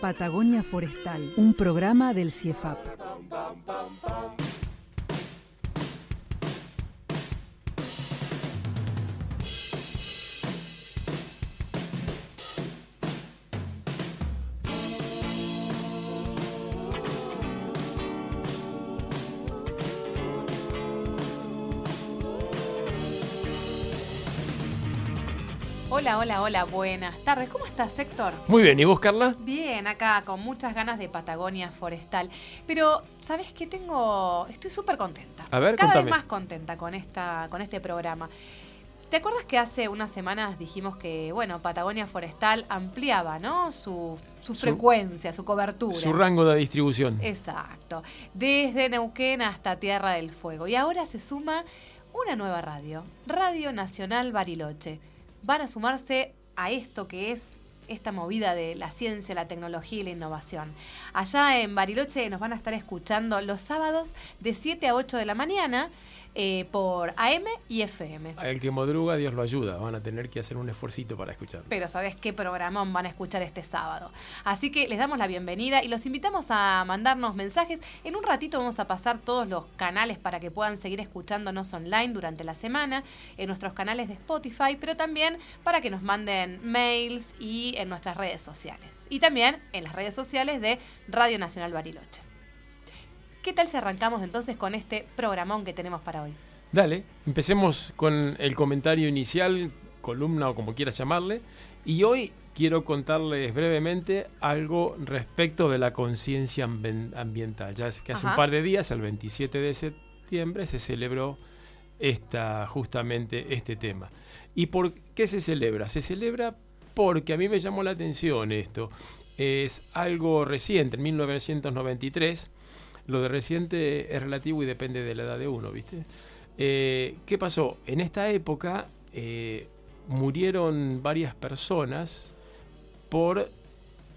Patagonia Forestal, un programa del CIEFAP. Hola, hola, hola, buenas tardes. ¿Cómo estás, Héctor? Muy bien, ¿y vos, Carla? Bien, acá con muchas ganas de Patagonia Forestal. Pero, ¿sabes qué tengo? Estoy súper contenta. A ver, Cada contame. vez más contenta con, esta, con este programa. ¿Te acuerdas que hace unas semanas dijimos que, bueno, Patagonia Forestal ampliaba, ¿no? Su, su Su- frecuencia, su cobertura. Su rango de distribución. Exacto. Desde Neuquén hasta Tierra del Fuego. Y ahora se suma una nueva radio, Radio Nacional Bariloche. Van a sumarse a esto que es esta movida de la ciencia, la tecnología y la innovación. Allá en Bariloche nos van a estar escuchando los sábados de 7 a 8 de la mañana eh, por AM y FM. El que madruga, Dios lo ayuda. Van a tener que hacer un esfuercito para escuchar. Pero sabes qué programón van a escuchar este sábado. Así que les damos la bienvenida y los invitamos a mandarnos mensajes. En un ratito vamos a pasar todos los canales para que puedan seguir escuchándonos online durante la semana, en nuestros canales de Spotify, pero también para que nos manden mails y en nuestras redes sociales. Y también en las redes sociales de Radio Nacional Bariloche. ¿Qué tal si arrancamos entonces con este programón que tenemos para hoy? Dale, empecemos con el comentario inicial, columna o como quieras llamarle. Y hoy quiero contarles brevemente algo respecto de la conciencia ambiental. Ya es que hace Ajá. un par de días, el 27 de septiembre, se celebró esta, justamente este tema. ¿Y por qué se celebra? Se celebra porque a mí me llamó la atención esto. Es algo reciente, en 1993. Lo de reciente es relativo y depende de la edad de uno, ¿viste? Eh, ¿Qué pasó? En esta época eh, murieron varias personas por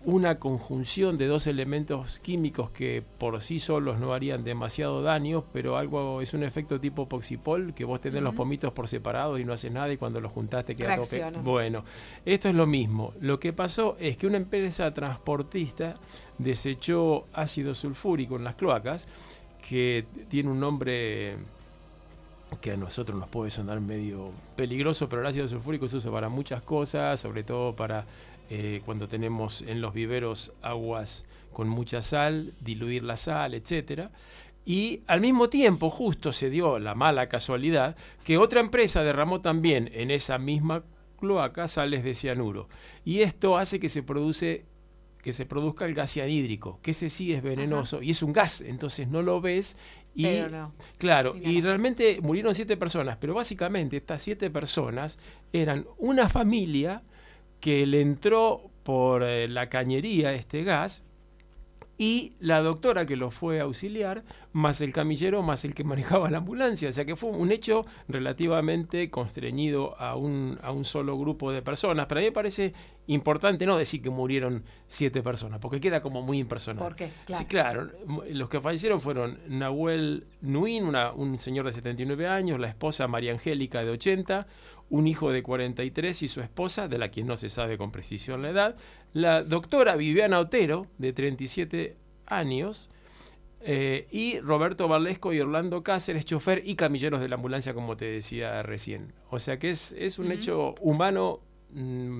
una conjunción de dos elementos químicos que por sí solos no harían demasiado daño, pero algo es un efecto tipo poxipol, que vos tenés los pomitos por separado y no haces nada y cuando los juntás te queda todo pe- Reaccionan. Bueno, esto es lo mismo. Lo que pasó es que una empresa transportista desechó ácido sulfúrico en las cloacas, que tiene un nombre que a nosotros nos puede sonar medio peligroso, pero el ácido sulfúrico se usa para muchas cosas, sobre todo para eh, cuando tenemos en los viveros aguas con mucha sal, diluir la sal, etcétera. Y al mismo tiempo, justo se dio la mala casualidad que otra empresa derramó también en esa misma cloaca sales de cianuro. Y esto hace que se produce que se produzca el gas cianhídrico, que ese sí es venenoso y es un gas, entonces no lo ves y Pero no. Claro, y realmente murieron siete personas, pero básicamente estas siete personas eran una familia que le entró por eh, la cañería este gas y la doctora que lo fue a auxiliar, más el camillero, más el que manejaba la ambulancia. O sea que fue un hecho relativamente constreñido a un, a un solo grupo de personas. Pero a mí me parece importante no decir que murieron siete personas, porque queda como muy impersonal. ¿Por qué? Sí, Claro. claro. M- Los que fallecieron fueron Nahuel Nuin, una- un señor de 79 años, la esposa María Angélica de 80, un hijo de 43 y su esposa, de la quien no se sabe con precisión la edad, la doctora Viviana Otero, de 37 años, eh, y Roberto Valesco y Orlando Cáceres, chofer y camilleros de la ambulancia, como te decía recién. O sea que es, es un hecho humano mm,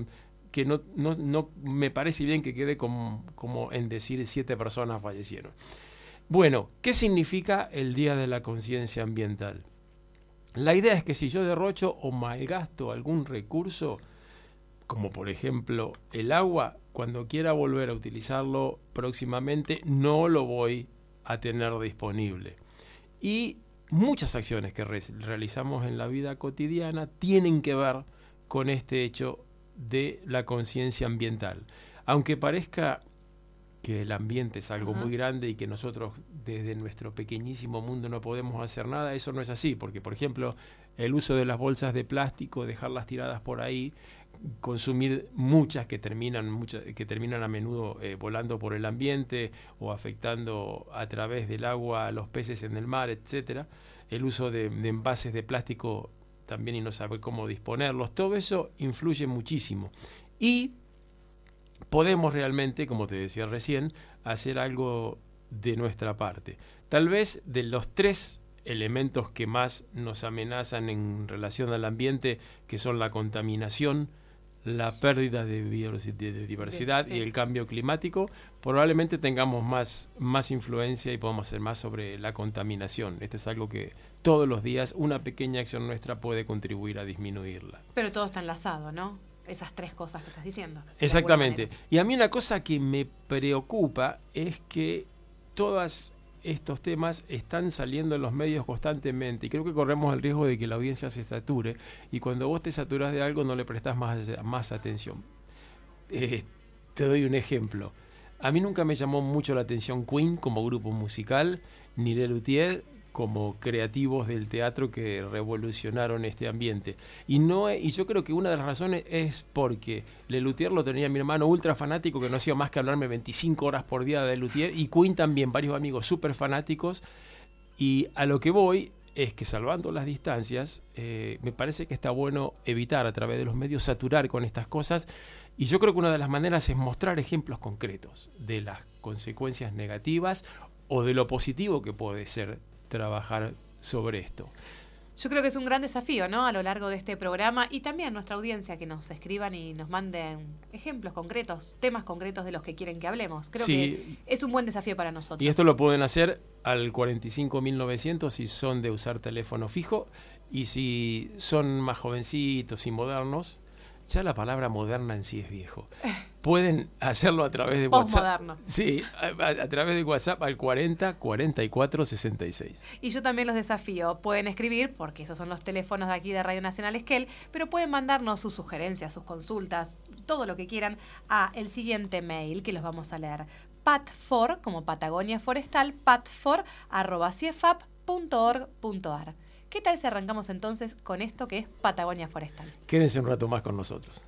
que no, no, no me parece bien que quede como, como en decir siete personas fallecieron. Bueno, ¿qué significa el Día de la Conciencia Ambiental? La idea es que si yo derrocho o malgasto algún recurso, como por ejemplo el agua, cuando quiera volver a utilizarlo próximamente, no lo voy a tener disponible. Y muchas acciones que re- realizamos en la vida cotidiana tienen que ver con este hecho de la conciencia ambiental. Aunque parezca que el ambiente es algo muy grande y que nosotros desde nuestro pequeñísimo mundo no podemos hacer nada, eso no es así, porque por ejemplo el uso de las bolsas de plástico, dejarlas tiradas por ahí, consumir muchas que terminan muchas, que terminan a menudo eh, volando por el ambiente o afectando a través del agua a los peces en el mar, etcétera, el uso de, de envases de plástico también y no saber cómo disponerlos, todo eso influye muchísimo. Y podemos realmente, como te decía recién, hacer algo de nuestra parte. Tal vez de los tres elementos que más nos amenazan en relación al ambiente, que son la contaminación, la pérdida de, biodiversi- de diversidad Sí. y el cambio climático, probablemente tengamos más, más influencia y podamos hacer más sobre la contaminación. Esto es algo que todos los días una pequeña acción nuestra puede contribuir a disminuirla. Pero todo está enlazado, ¿no? Esas tres cosas que estás diciendo. Exactamente. Y a mí una cosa que me preocupa es que todos estos temas están saliendo en los medios constantemente y creo que corremos el riesgo de que la audiencia se sature y cuando vos te saturas de algo no le prestas más, más atención. Eh, te doy un ejemplo. A mí nunca me llamó mucho la atención Queen como grupo musical, ni Lelutier como creativos del teatro que revolucionaron este ambiente. Y no y yo creo que una de las razones es porque Lelutier lo tenía mi hermano ultra fanático que no hacía más que hablarme 25 horas por día de Lelutier y Queen también, varios amigos súper fanáticos. Y a lo que voy es que salvando las distancias, eh, me parece que está bueno evitar a través de los medios saturar con estas cosas. Y yo creo que una de las maneras es mostrar ejemplos concretos de las consecuencias negativas o de lo positivo que puede ser trabajar sobre esto. Yo creo que es un gran desafío, ¿no? A lo largo de este programa y también nuestra audiencia que nos escriban y nos manden ejemplos concretos, temas concretos de los que quieren que hablemos. Creo Sí. que es un buen desafío para nosotros. Y esto lo pueden hacer al 45900 si son de usar teléfono fijo y si son más jovencitos y modernos, ya la palabra moderna en sí es viejo. Pueden hacerlo a través de WhatsApp. Sí, a, través de WhatsApp al 40 44 66. Y yo también los desafío. Pueden escribir, porque esos son los teléfonos de aquí de Radio Nacional Esquel, pero pueden mandarnos sus sugerencias, sus consultas, todo lo que quieran a el siguiente mail que los vamos a leer. patfor, como Patagonia Forestal, patfor, arroba ciefap.org.ar. ¿Qué tal si arrancamos entonces con esto que es Patagonia Forestal? Quédense un rato más con nosotros.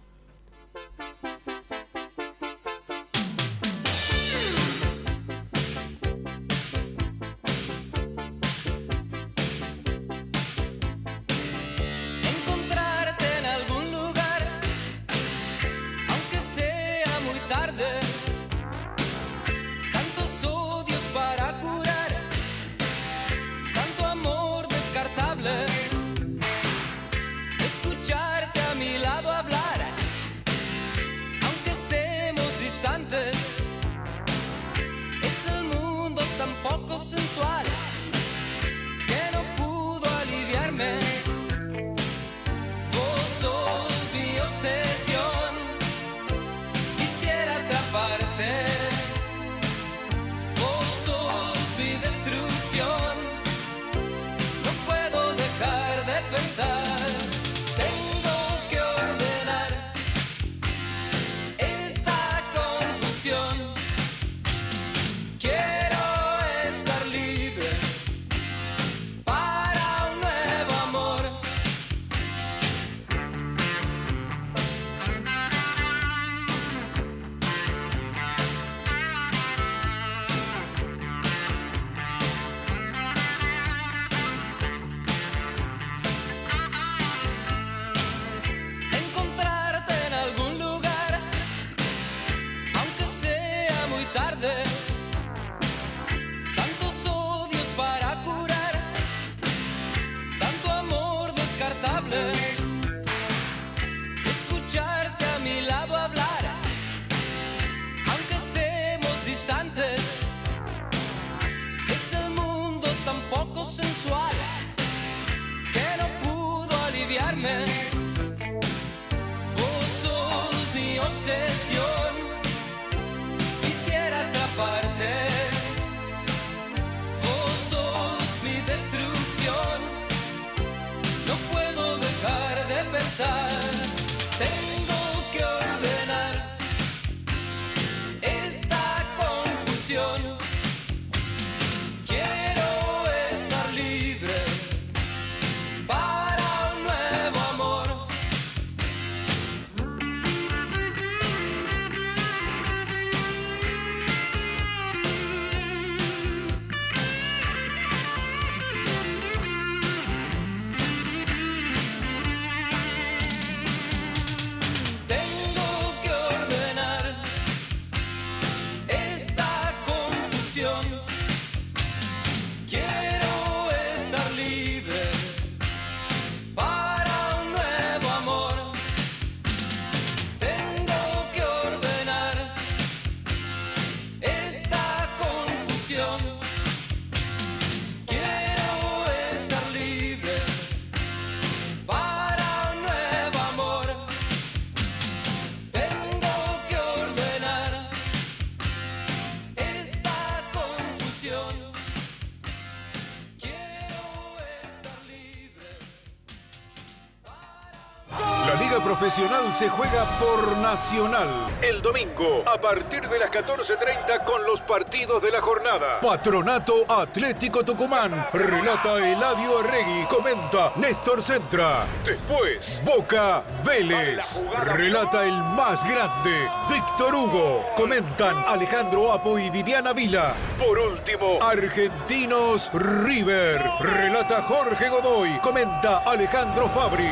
Se juega por Nacional. El domingo, a partir de las 14.30 con los partidos de la jornada. Patronato Atlético Tucumán. Relata Eladio Arregui. Comenta Néstor Centra. Después, Boca Vélez. Relata el más grande, Víctor Hugo. Comentan Alejandro Apo y Viviana Vila. Por último, Argentinos River. Relata Jorge Godoy. Comenta Alejandro Fabri.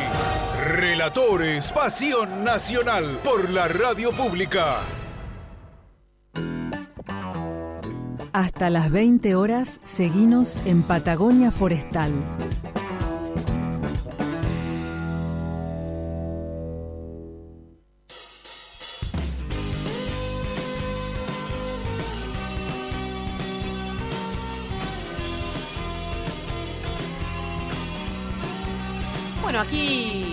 Relatores Pasión Nacional por la radio pública. Hasta las 20 horas, seguinos en Patagonia Forestal. Bueno, aquí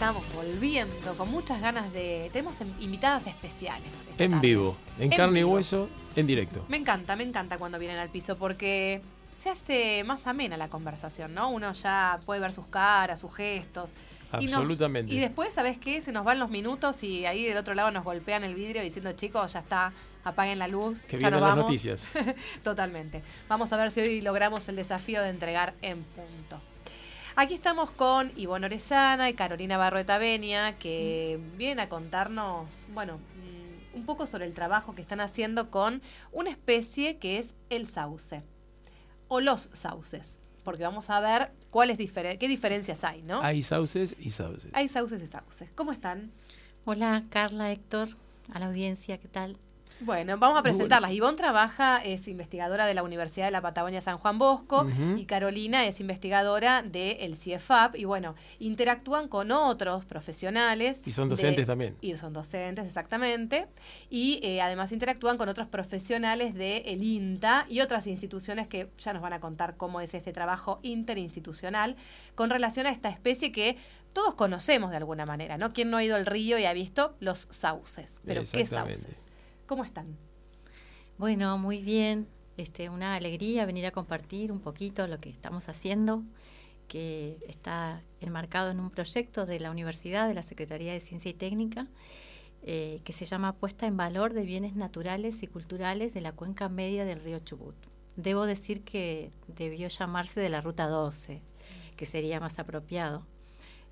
estamos volviendo con muchas ganas de... Tenemos em- invitadas especiales. En tarde. vivo, en, En carne vivo. y hueso, en directo. Me encanta, me encanta cuando vienen al piso porque se hace más amena la conversación, ¿no? Uno ya puede ver sus caras, sus gestos. Y nos- Absolutamente. Y, después, ¿sabes qué? Se nos van los minutos y ahí del otro lado nos golpean el vidrio diciendo, chicos, ya está, apaguen la luz. Que vienen las vamos". noticias. Totalmente. Vamos a ver si hoy logramos el desafío de entregar en punto. Aquí estamos con Ivonne Orellana y Carolina Barrueta Benia, que vienen a contarnos, bueno, mm, un poco sobre el trabajo que están haciendo con una especie que es el sauce. O los sauces. Porque vamos a ver cuáles diferen- qué diferencias hay, ¿no? Hay sauces y sauces. Hay sauces y sauces. ¿Cómo están? Hola Carla, Héctor, a la audiencia, ¿qué tal? Bueno, vamos a presentarlas. Ivonne trabaja, es investigadora de la Universidad de la Patagonia San Juan Bosco y Carolina es investigadora del CIEFAP y bueno, interactúan con otros profesionales. Y son de- docentes también. Y son docentes, exactamente. Y eh, además interactúan con otros profesionales del INTA y otras instituciones que ya nos van a contar cómo es este trabajo interinstitucional con relación a esta especie que todos conocemos de alguna manera, ¿no? ¿Quién no ha ido al río y ha visto los sauces? Pero ¿qué sauces? ¿Cómo están? Bueno, muy bien. Este, una alegría venir a compartir un poquito lo que estamos haciendo, que está enmarcado en un proyecto de la Universidad, de la Secretaría de Ciencia y Técnica, eh, que se llama Puesta en Valor de Bienes Naturales y Culturales de la Cuenca Media del Río Chubut. Debo decir que debió llamarse de la Ruta 12, que sería más apropiado,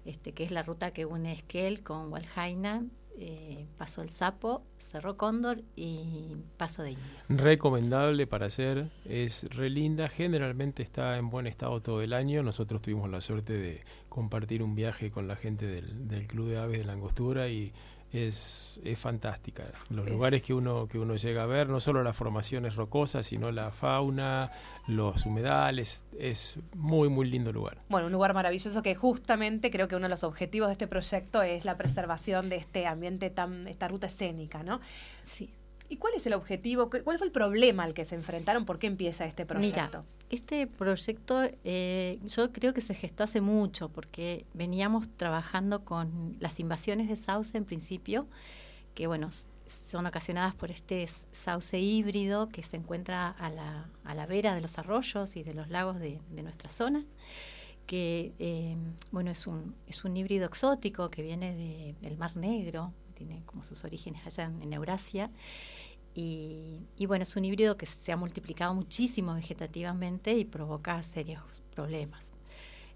este, que es la ruta que une Esquel con Walhaina, eh, el Sapo, Cerro Cóndor y Paso de Indios. Recomendable para hacer, es re linda, generalmente está en buen estado todo el año. Nosotros tuvimos la suerte de compartir un viaje con la gente del, del Club de Aves de la Angostura y es, es fantástica. Los Es- lugares que uno, que uno llega a ver, no solo las formaciones rocosas, sino la fauna, los humedales, es muy, muy lindo lugar. Bueno, un lugar maravilloso que justamente creo que uno de los objetivos de este proyecto es la preservación de este ambiente tan, esta ruta escénica, ¿no? Sí. ¿Y cuál es el objetivo? ¿Qué- ¿Cuál fue el problema al que se enfrentaron? ¿Por qué empieza este proyecto? Mira, este proyecto eh, yo creo que se gestó hace mucho porque veníamos trabajando con las invasiones de sauce en principio, que bueno, son ocasionadas por este sauce híbrido que se encuentra a la, a la vera de los arroyos y de los lagos de, de nuestra zona que eh, bueno es un es un híbrido exótico que viene de- del Mar Negro tiene como sus orígenes allá en, en Eurasia y, bueno, es un híbrido que se ha multiplicado muchísimo vegetativamente y provoca serios problemas.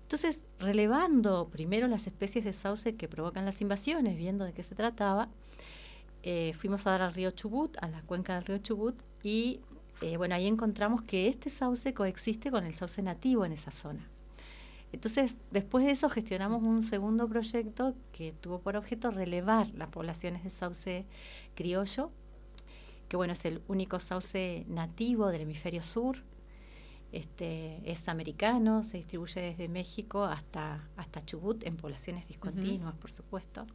Entonces, relevando primero las especies de sauce que provocan las invasiones, viendo de qué se trataba, eh, fuimos a dar al río Chubut, a la cuenca del río Chubut, y eh, bueno, ahí encontramos que este sauce coexiste con el sauce nativo en esa zona. Entonces, después de eso gestionamos un segundo proyecto que tuvo por objeto relevar las poblaciones de sauce criollo que bueno, es el único sauce nativo del hemisferio sur. Este, es americano, se distribuye desde México hasta, hasta Chubut en poblaciones discontinuas, por supuesto.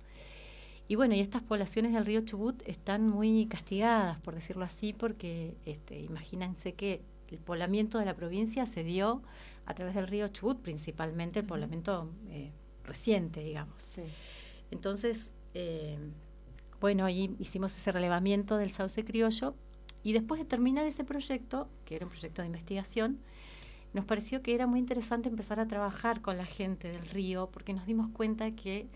Y bueno, y estas poblaciones del río Chubut están muy castigadas, por decirlo así, porque este, imagínense que el poblamiento de la provincia se dio a través del río Chubut, principalmente el poblamiento eh, reciente, digamos. Sí. Entonces, eh, bueno, ahí hicimos ese relevamiento del sauce criollo. Y después de terminar ese proyecto, que era un proyecto de investigación, nos pareció que era muy interesante empezar a trabajar con la gente del río porque nos dimos cuenta que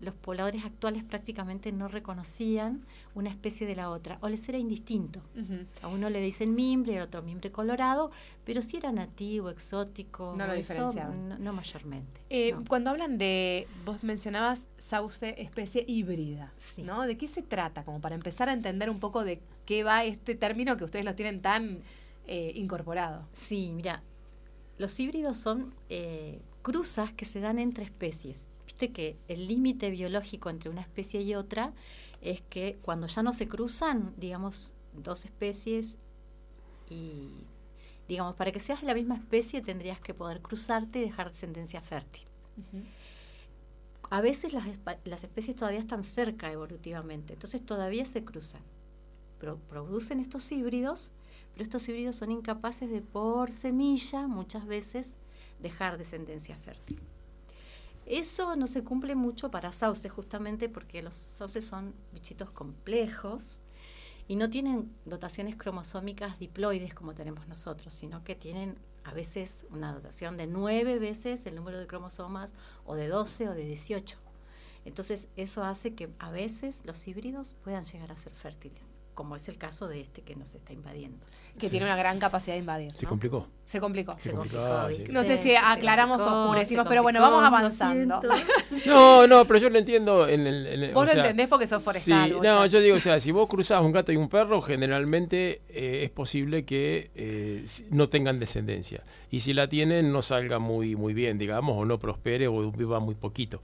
los pobladores actuales prácticamente no reconocían una especie de la otra, o les era indistinto. A uno le dicen mimbre, al otro mimbre colorado, pero si era nativo, exótico, No lo eso, diferenciaban. no, no mayormente. Eh, no. Cuando hablan de, vos mencionabas sauce especie híbrida, Sí. ¿no? ¿De qué se trata? Como para empezar a entender un poco de qué va este término que ustedes lo tienen tan eh, incorporado. Sí, mira, los híbridos son eh, cruzas que se dan entre especies. Viste que el límite biológico entre una especie y otra es que cuando ya no se cruzan, digamos, dos especies y, digamos, para que seas de la misma especie tendrías que poder cruzarte y dejar descendencia fértil. A veces las especies todavía están cerca evolutivamente, entonces todavía se cruzan. Pro- producen estos híbridos, pero estos híbridos son incapaces de por semilla muchas veces dejar descendencia fértil. Eso no se cumple mucho para sauces, justamente porque los sauces son bichitos complejos y no tienen dotaciones cromosómicas diploides como tenemos nosotros, sino que tienen a veces una dotación de nueve veces el número de cromosomas o de 12 o de 18. Entonces eso hace que a veces los híbridos puedan llegar a ser fértiles, como es el caso de este que nos está invadiendo. Que tiene una gran capacidad de invadir. Se complicó. Se complicó. Se complicó. No sé si aclaramos o oscurecimos, pero bueno, vamos avanzando. No, no, pero yo lo entiendo en el... en el- Vos o lo sea, entendés porque sos forestal. Sí, no, yo digo, o sea, si vos cruzás un gato y un perro, generalmente eh, es posible que eh, no tengan descendencia. Y si la tienen, no salga muy, muy bien, digamos, o no prospere o viva muy poquito.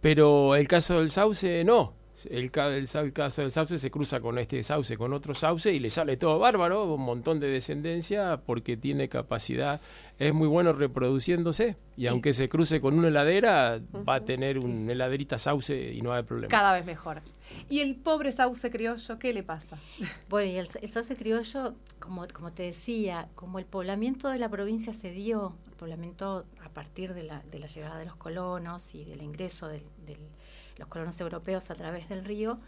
Pero el caso del sauce, no. El, ca- el sa- el caso del sauce se cruza con este sauce, con otro sauce y le sale todo bárbaro, un montón de descendencia porque tiene capacidad, es muy bueno reproduciéndose y aunque se cruce con una heladera, va a tener una heladerita sauce y no va a haber problema. Cada vez mejor. ¿Y el pobre sauce criollo, qué le pasa? Bueno, y el, el sauce criollo, como, como te decía, como el poblamiento de la provincia se dio, el poblamiento a partir de la, de la llegada de los colonos y del ingreso de los colonos europeos a través del río,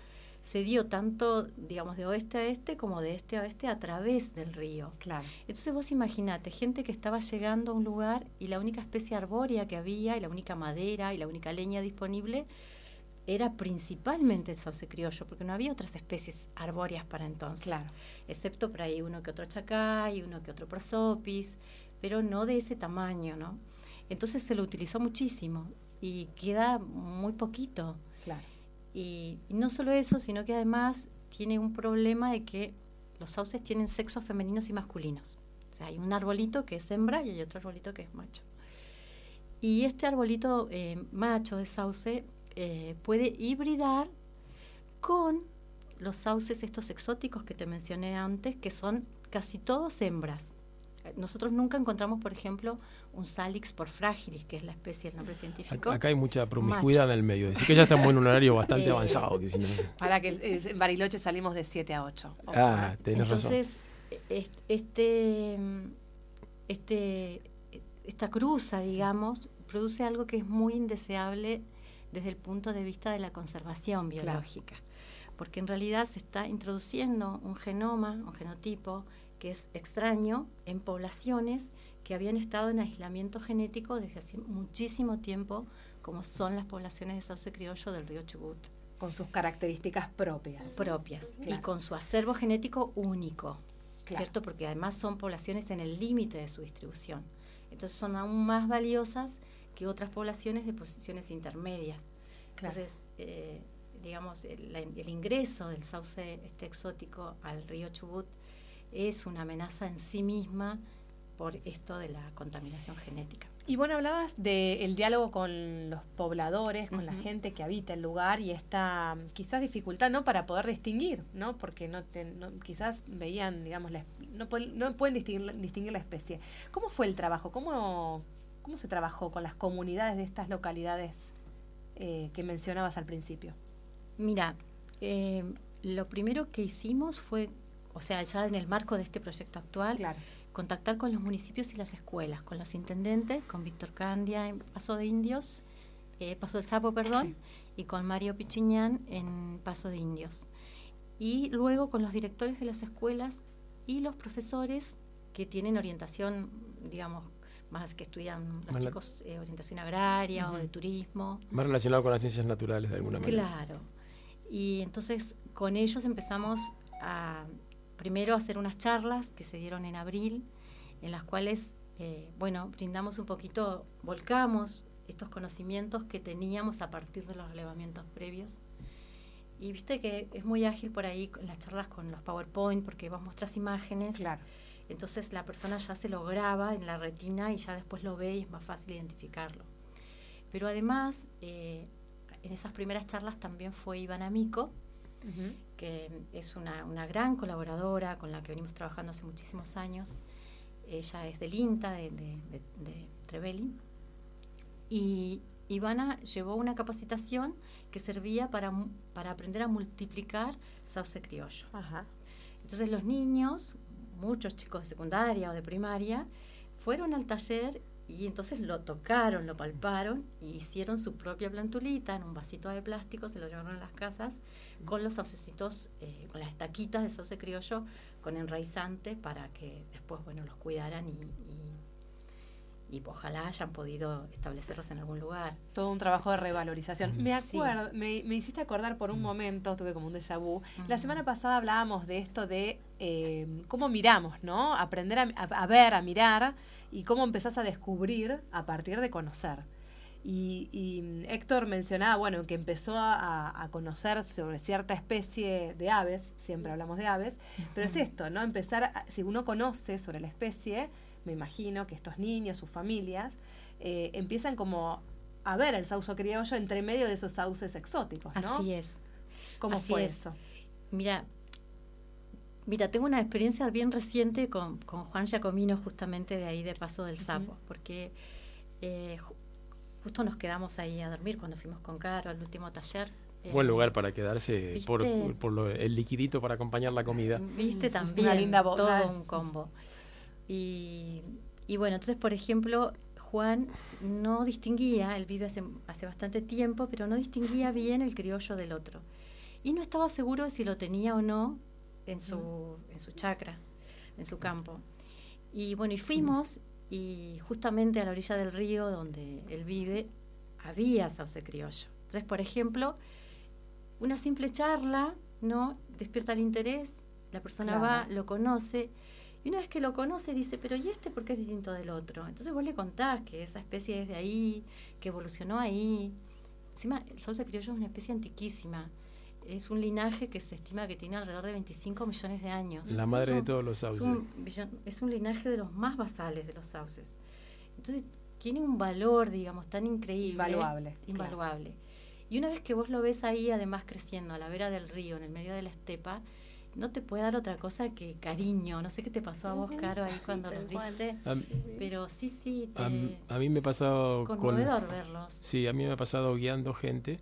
se dio tanto, digamos, de oeste a este como de este a oeste a través del río. Claro. Entonces vos imaginate, gente que estaba llegando a un lugar y la única especie arbórea que había y la única madera y la única leña disponible era principalmente el sauce criollo, porque no había otras especies arbóreas para entonces. Claro. Excepto por ahí uno que otro chacay, uno que otro prosopis, pero no de ese tamaño, ¿no? Entonces se lo utilizó muchísimo y queda muy poquito. Claro. Y, y no solo eso, sino que además tiene un problema de que los sauces tienen sexos femeninos y masculinos. O sea, hay un arbolito que es hembra y hay otro arbolito que es macho. Y este arbolito eh, macho de sauce eh, puede hibridar con los sauces estos exóticos que te mencioné antes, que son casi todos hembras. Nosotros nunca encontramos, por ejemplo, un Salix por fragilis, que es la especie, el nombre científico. Acá, hay mucha promiscuidad en el medio. Así que ya estamos en un horario bastante avanzado. Que si no- Para que eh, en Bariloche salimos de 7 a 8. Ah, tenés razón. Entonces, es- este, este, esta cruza, digamos, produce algo que es muy indeseable desde el punto de vista de la conservación Claro. biológica. Porque en realidad se está introduciendo un genoma, un genotipo, que es extraño en poblaciones que habían estado en aislamiento genético desde hace muchísimo tiempo, como son las poblaciones de sauce criollo del río Chubut Con sus características propias. propias y Claro. con su acervo genético único, Claro. ¿cierto? Porque además son poblaciones en el límite de su distribución. Entonces son aún más valiosas que otras poblaciones de posiciones intermedias. Claro. Entonces, eh, digamos, el, el ingreso del sauce este exótico al río Chubut es una amenaza en sí misma por esto de la contaminación genética. Y bueno, hablabas del diálogo con los pobladores, con la gente que habita el lugar y esta mm, quizás dificultad, ¿no? Para poder distinguir, ¿no? Porque no, te- no- quizás veían, digamos, la no, pueden- no pueden distinguir, distinguir la especie. ¿Cómo fue el trabajo? ¿Cómo, cómo se trabajó con las comunidades de estas localidades eh, que mencionabas al principio? Mira, eh, lo primero que hicimos fue, o sea, ya en el marco de este proyecto actual, Claro. contactar con los municipios y las escuelas, con los intendentes, con Víctor Candia en Paso de Indios, eh, Paso del Sapo, perdón, y con Mario Pichiñán en Paso de Indios. Y luego con los directores de las escuelas y los profesores que tienen orientación, digamos, más que estudian los Más chicos eh, orientación agraria o de turismo. Más relacionado con las ciencias naturales de alguna manera. Claro. Y entonces con ellos empezamos a primero hacer unas charlas que se dieron en abril, en las cuales, eh, bueno, brindamos un poquito, volcamos estos conocimientos que teníamos a partir de los relevamientos previos. Y viste que es muy ágil por ahí las charlas con los PowerPoint, porque vos mostrás imágenes. Claro. Entonces la persona ya se lo graba en la retina y ya después lo ve y es más fácil identificarlo. Pero además, eh, en esas primeras charlas también fue Ivana Mico, Ujú. que es una, una gran colaboradora con la que venimos trabajando hace muchísimos años. Ella es del INTA, de, de, de, de Trevelin. Y Ivana llevó una capacitación que servía para, para aprender a multiplicar sauce criollo. Ajá. Entonces los niños, muchos chicos de secundaria o de primaria, fueron al taller y entonces lo tocaron, lo palparon y hicieron su propia plantulita en un vasito de plástico, se lo llevaron a las casas con los saucecitos, eh, con las estaquitas de sauce criollo, con enraizante para que después, bueno, los cuidaran y, y, y ojalá hayan podido establecerlos en algún lugar. Todo un trabajo de revalorización. Me Sí. acuerdo, me, me hiciste acordar por un momento, tuve como un déjà vu. La semana pasada hablábamos de esto de eh, cómo miramos, ¿no? Aprender a, a- a ver, a mirar y cómo empezás a descubrir a partir de conocer. Y, y Héctor mencionaba, bueno, que empezó a, a conocer sobre cierta especie de aves, siempre hablamos de aves, pero es esto, ¿no? Empezar, a- si uno conoce sobre la especie, me imagino que estos niños, sus familias, eh, empiezan como a ver el sauce criollo entre medio de esos sauces exóticos, ¿no? Así es. ¿Cómo así fue es. eso? Mira, mira, tengo una experiencia bien reciente con, con Juan Giacomino, justamente de ahí de Paso del Sapo, porque eh, ju- justo nos quedamos ahí a dormir cuando fuimos con Caro al último taller. Eh, Buen lugar para quedarse por, ¿Viste? por lo- el liquidito para acompañar la comida. Viste también Una linda todo un combo. Y, y bueno, entonces, por ejemplo, Juan no distinguía, él vive hace, hace bastante tiempo, pero no distinguía bien el criollo del otro. Y no estaba seguro de si lo tenía o no en su, en su chacra, en su campo. Y bueno, y fuimos y justamente a la orilla del río donde él vive había sauce criollo. Entonces, por ejemplo, una simple charla, ¿no? Despierta el interés, la persona Claro. va, lo conoce, y una vez que lo conoce dice, pero ¿y este por qué es distinto del otro? Entonces vos le contás que esa especie es de ahí, que evolucionó ahí. Encima, el sauce criollo es una especie antiquísima. Es un linaje que se estima que tiene alrededor de 25 millones de años. La madre de todos los es sauces. un, es un linaje de los más basales de los sauces. Entonces, tiene un valor, digamos, tan increíble. Invaluable, claro. Invaluable. Y una vez que vos lo ves ahí, además creciendo a la vera del río, en el medio de la estepa, no te puede dar otra cosa que cariño. No sé qué te pasó a vos, Caro, ahí cuando los viste. A, Pero sí, sí, te, a- a mí me ha pasado con... conmovedor verlos. Sí, a mí me ha pasado guiando gente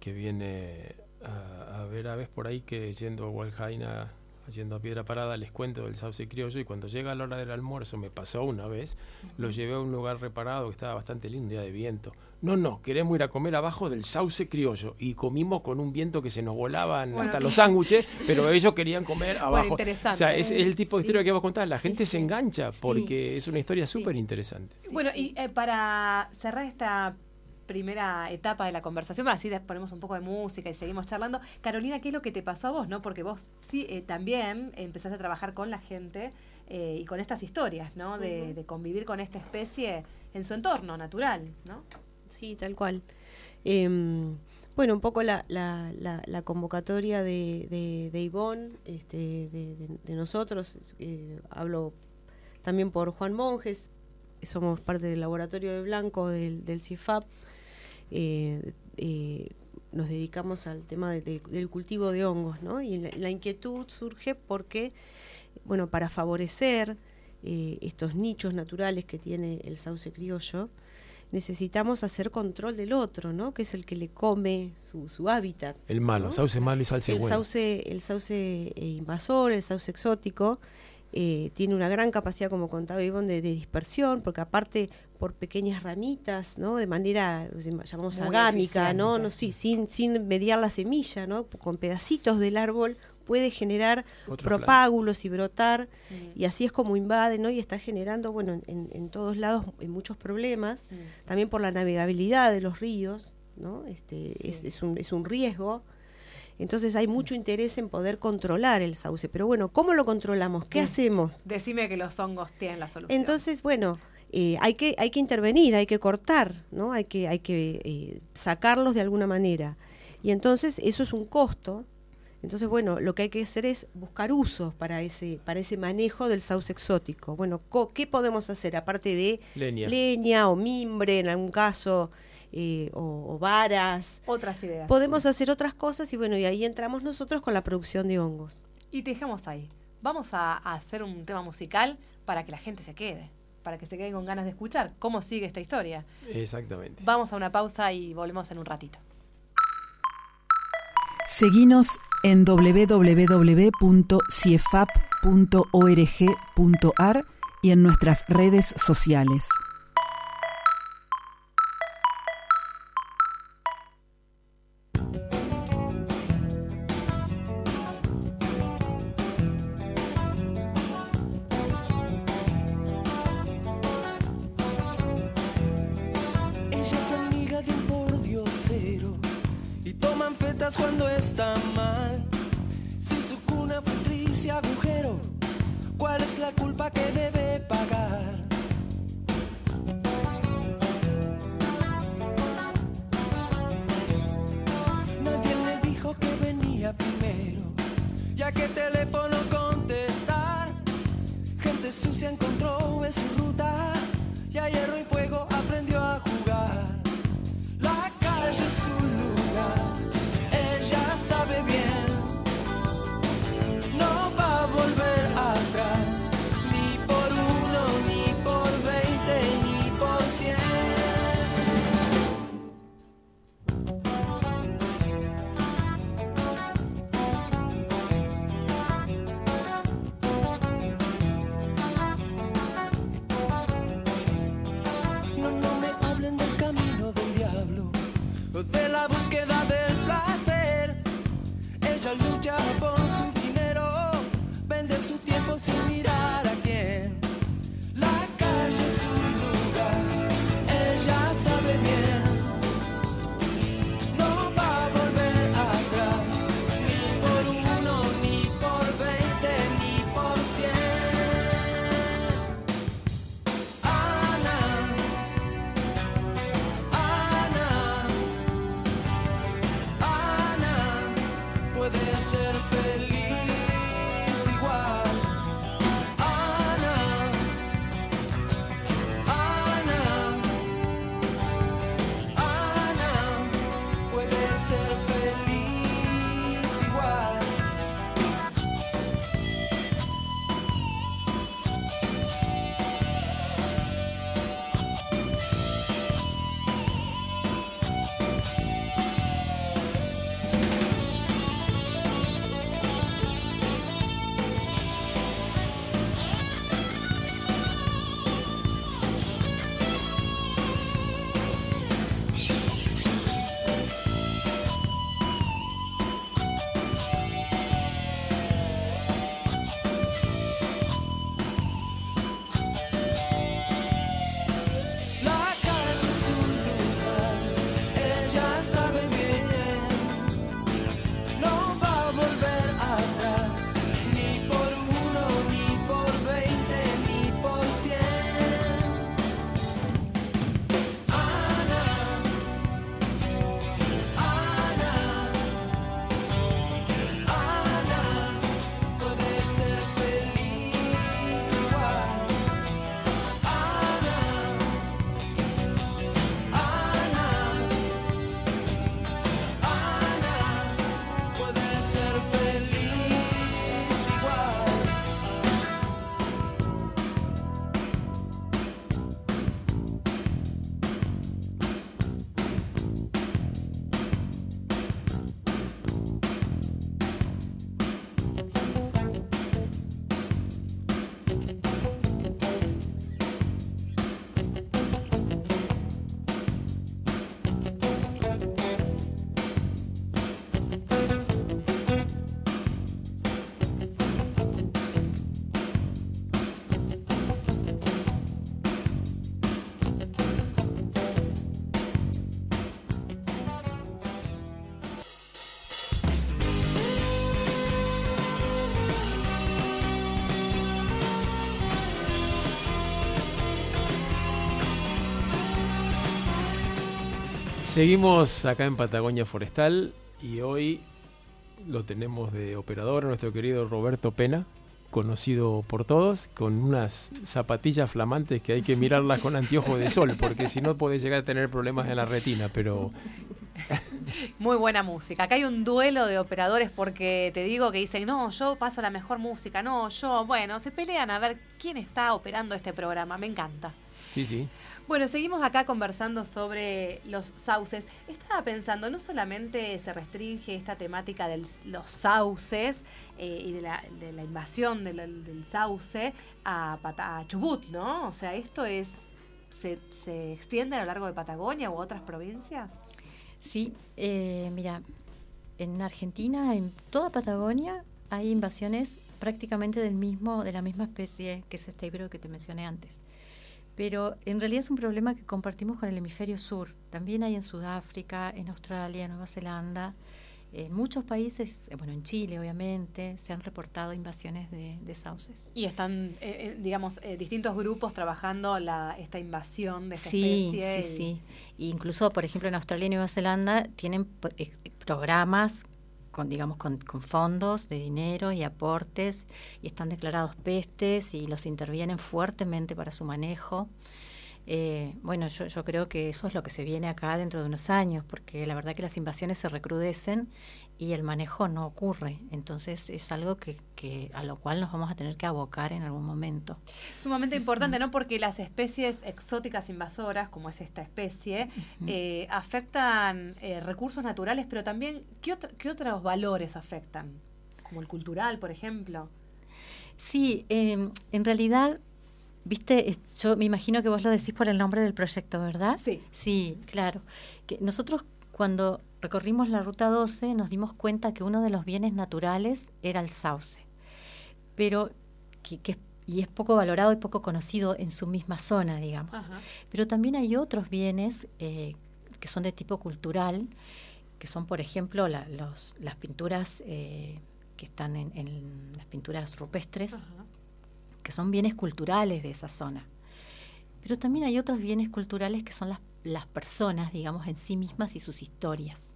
que viene a, a ver aves por ahí que yendo a Walhaina, yendo a Piedra Parada, les cuento del sauce criollo y cuando llega la hora del almuerzo, me pasó una vez, lo llevé a un lugar reparado que estaba bastante lindo, día de viento. No, no, queremos ir a comer abajo del sauce criollo y comimos con un viento que se nos volaban Bueno, hasta los sándwiches, pero ellos querían comer abajo. interesante. O sea, es, es el tipo de Sí. historia que vos contás, la Sí, gente sí. se engancha porque es una historia súper interesante. bueno, y eh, para cerrar esta primera etapa de la conversación, así de- ponemos un poco de música y seguimos charlando. Carolina, ¿qué es lo que te pasó a vos? no Porque vos sí eh, también empezaste a trabajar con la gente eh, y con estas historias, ¿no? De, de convivir con esta especie en su entorno natural, ¿no? Sí, tal cual. Em, bueno, un poco la, la, la, la convocatoria de, de, de Ivonne, este, de, de- de nosotros, eh, hablo también por Juan Monjes, somos parte del laboratorio de Blanco del, del CIFAP, eh, eh, nos dedicamos al tema de- de- del cultivo de hongos, ¿no? Y la, la inquietud surge porque, bueno, para favorecer eh, estos nichos naturales que tiene el sauce criollo, necesitamos hacer control del otro, ¿no? Que es el que le come su, su hábitat. El malo, ¿no? sauce malo y salsa El bueno. sauce, el sauce invasor, el sauce exótico, eh, tiene una gran capacidad, como contaba Ivonne, de, de dispersión, porque aparte por pequeñas ramitas, ¿no? De manera, eh, llamamos Muy agámica, ¿no? eficiente. no sí, sin, sin mediar la semilla, ¿no? Con pedacitos del árbol puede generar propágulos y brotar, Mm. y así es como invade, ¿no? Y está generando, bueno, en, en todos lados eh, muchos problemas, Mm. también por la navegabilidad de los ríos, ¿no? Este, Sí. es, es un, es un riesgo. Entonces hay mucho interés en poder controlar el sauce. Pero bueno, ¿cómo lo controlamos? ¿Qué hacemos? Decime que los hongos tienen la solución. Entonces, bueno, eh, hay, que, hay que intervenir, hay que cortar, ¿no? Hay que, hay que eh, sacarlos de alguna manera. Y entonces eso es un costo. Entonces, bueno, lo que hay que hacer es buscar usos para ese, para ese manejo del sauce exótico. Bueno, co- ¿qué podemos hacer aparte de Leña. leña o mimbre en algún caso, eh, o, o varas? Otras ideas. Podemos hacer otras cosas y bueno, y ahí entramos nosotros con la producción de hongos. Y te dejamos ahí. Vamos a, a hacer un tema musical para que la gente se quede, para que se queden con ganas de escuchar cómo sigue esta historia. Exactamente. Vamos a una pausa y volvemos en un ratito. Seguinos en www.ciefap.org.ar y en nuestras redes sociales. Seguimos acá en Patagonia Forestal y hoy lo tenemos de operador nuestro querido Roberto Pena, conocido por todos, con unas zapatillas flamantes que hay que mirarlas con anteojo de sol, porque si no puede llegar a tener problemas en la retina, pero Muy buena música. Acá hay un duelo de operadores porque te digo que dicen, no, yo paso la mejor música, no, yo, bueno, se pelean a ver quién está operando este programa, me encanta. sí, sí. Bueno, seguimos acá conversando sobre los sauces. Estaba pensando, no solamente se restringe esta temática de los sauces eh, y de la, invasión del, sauce a, a Chubut, ¿no? O sea, esto es se, se extiende a lo largo de Patagonia u otras provincias. Sí, eh, mira, en Argentina, en toda Patagonia, hay invasiones prácticamente del mismo, de la misma especie que es este híbrido que te mencioné antes. Pero en realidad es un problema que compartimos con el hemisferio sur. También hay en Sudáfrica, en Australia, Nueva Zelanda. En muchos países, eh, bueno, en Chile obviamente, se han reportado invasiones de, de sauces. Y están, eh, eh, digamos, eh, distintos grupos trabajando la, esta invasión de esta Sí, especie. sí, y- sí. Y incluso, por ejemplo, en Australia y Nueva Zelanda tienen eh, programas con, digamos, con, con fondos de dinero y aportes y están declarados pestes y los intervienen fuertemente para su manejo. Eh, bueno, yo, yo creo que eso es lo que se viene acá dentro de unos años, porque la verdad que las invasiones se recrudecen y el manejo no ocurre. Entonces es algo que, que a lo cual nos vamos a tener que abocar en algún momento. Sumamente importante, ¿no? Porque las especies exóticas invasoras, como es esta especie, eh, afectan eh, recursos naturales, pero también, ¿qué, otra- ¿qué otros valores afectan? Como el cultural, por ejemplo. Sí, eh, en realidad, viste, yo me imagino que vos lo decís por el nombre del proyecto, ¿verdad? Sí. Sí, claro. Que nosotros cuando recorrimos la ruta 12 nos dimos cuenta que uno de los bienes naturales era el sauce, pero que, que- y es poco valorado y poco conocido en su misma zona, digamos. Pero también hay otros bienes eh, que son de tipo cultural, que son, por ejemplo, la- los, las pinturas eh, que están en, en las pinturas rupestres, que son bienes culturales de esa zona. Pero también hay otros bienes culturales que son las, las personas, digamos, en sí mismas y sus historias.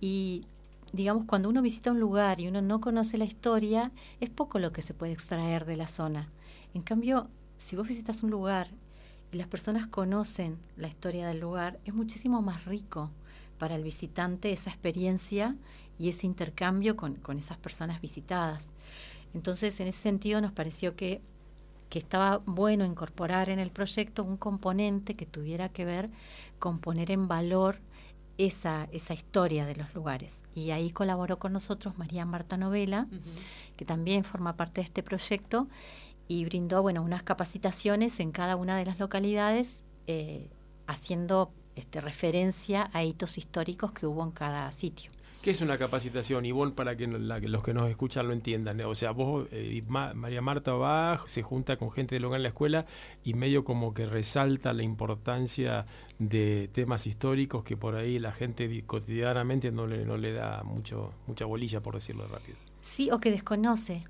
Y, digamos, cuando uno visita un lugar y uno no conoce la historia, es poco lo que se puede extraer de la zona. En cambio, si vos visitas un lugar y las personas conocen la historia del lugar, es muchísimo más rico para el visitante esa experiencia y ese intercambio con, con esas personas visitadas. Entonces, en ese sentido, nos pareció que, que estaba bueno incorporar en el proyecto un componente que tuviera que ver con poner en valor esa, esa historia de los lugares. Y ahí colaboró con nosotros María Marta Novela, que también forma parte de este proyecto, y brindó bueno, unas capacitaciones en cada una de las localidades, eh, haciendo este, referencia a hitos históricos que hubo en cada sitio. ¿Qué es una capacitación, Ivonne, para que la- los que nos escuchan lo entiendan? O sea, vos, eh, Ma- María Marta va, se junta con gente del lugar en la escuela y medio como que resalta la importancia de temas históricos que por ahí la gente di- cotidianamente no le, no le da mucho mucha bolilla, por decirlo rápido. Sí, o que desconoce,